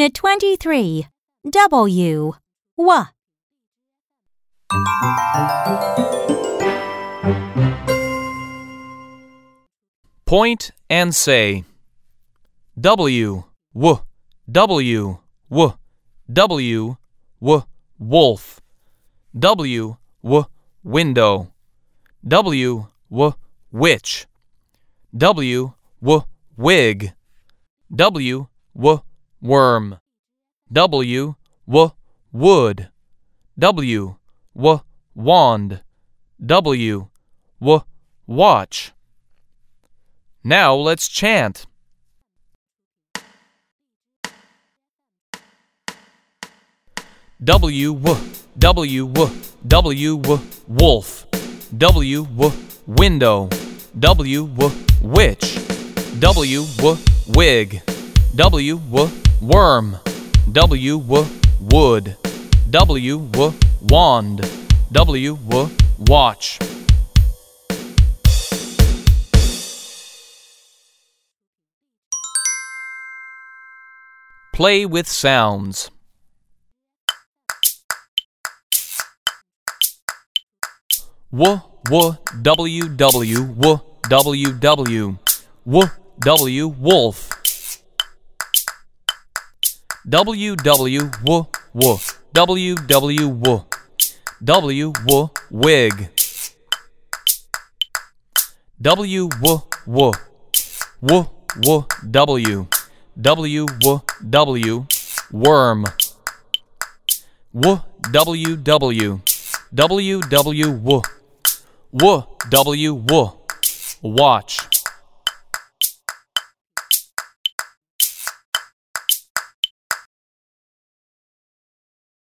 Unit 23. W. W. Point and say W, W, W, W, W, W, wolf. W, W, window. W, W, witch. W, W, wig. W, W, worm. W, W, wood. W, W, wand. W, W, watch. Now let's chant. W w W w W w wolf W w window W w witch W w wig W w Worm. W w wood. W w wand. W w watch. Play with sounds. W w w w w w w wolf. W W W W W W W W W wig W W W W W W W W W worm W W W W W W W W watch